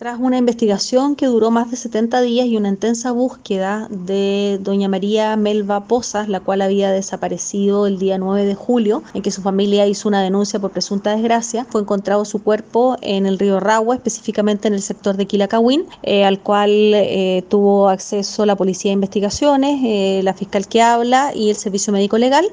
Tras una investigación que duró más de 70 días y una intensa búsqueda de doña María Melva Pozas, la cual había desaparecido el día 9 de julio, en que su familia hizo una denuncia por presunta desgracia, fue encontrado su cuerpo en el río Ragua, específicamente en el sector de Quilacahuín, eh, al cual eh, tuvo acceso la Policía de Investigaciones, eh, la fiscal que habla y el Servicio Médico Legal.